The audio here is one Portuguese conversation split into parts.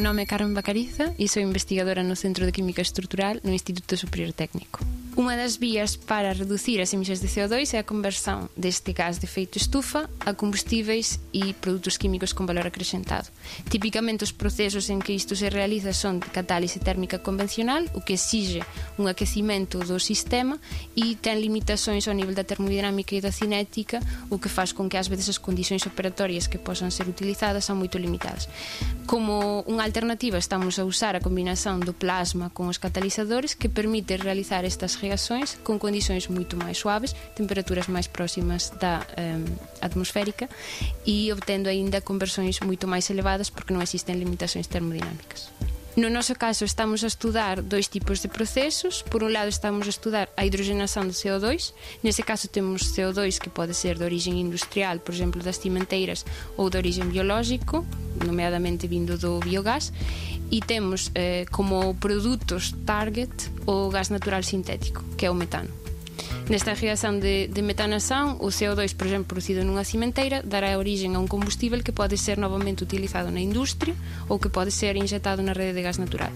nome é Carmen Bacariza e sou investigadora no Centro de Química Estrutural no Instituto Superior Técnico. Unha das vías para reducir as emisións de CO2 é a conversão deste gás de efeito estufa a combustíveis e produtos químicos con valor acrescentado. Típicamente os procesos en que isto se realiza son de catálise térmica convencional, o que exige un aquecimento do sistema e ten limitações ao nivel da termodinámica e da cinética, o que faz con que ás veces as condicións operatorias que posan ser utilizadas son moito limitadas. Como unha alternativa estamos a usar a combinación do plasma con os catalizadores que permite realizar estas reaccións com condições muito mais suaves, temperaturas mais próximas da um, atmosférica e obtendo ainda conversões muito mais elevadas porque não existem limitações termodinâmicas. No noso caso estamos a estudar dois tipos de processos. Por un lado estamos a estudar a hidrogenación do CO2. Nese caso temos CO2 que pode ser de origem industrial, por exemplo, das cimenteiras ou de origem biológico, nomeadamente vindo do biogás, e temos eh, como produtos target o gas natural sintético, que é o metano. Nesta reación de, de metanación, o CO2, por exemplo, producido nunha cimenteira, dará origen a un combustível que pode ser novamente utilizado na industria ou que pode ser injetado na rede de gas natural.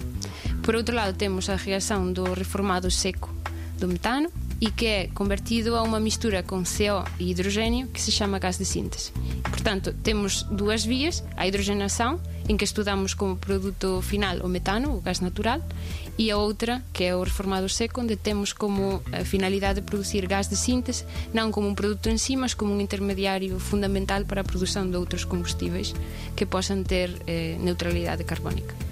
Por outro lado, temos a reación do reformado seco do metano, e que é convertido a uma mistura com CO e hidrogênio que se chama gás de síntese. Portanto, temos duas vias, a hidrogenação, em que estudamos como produto final o metano, o gás natural, e a outra, que é o reformado seco, onde temos como a finalidade de produzir gás de síntese, não como um produto em si, mas como um intermediário fundamental para a produção de outros combustíveis que possam ter eh, neutralidade carbónica.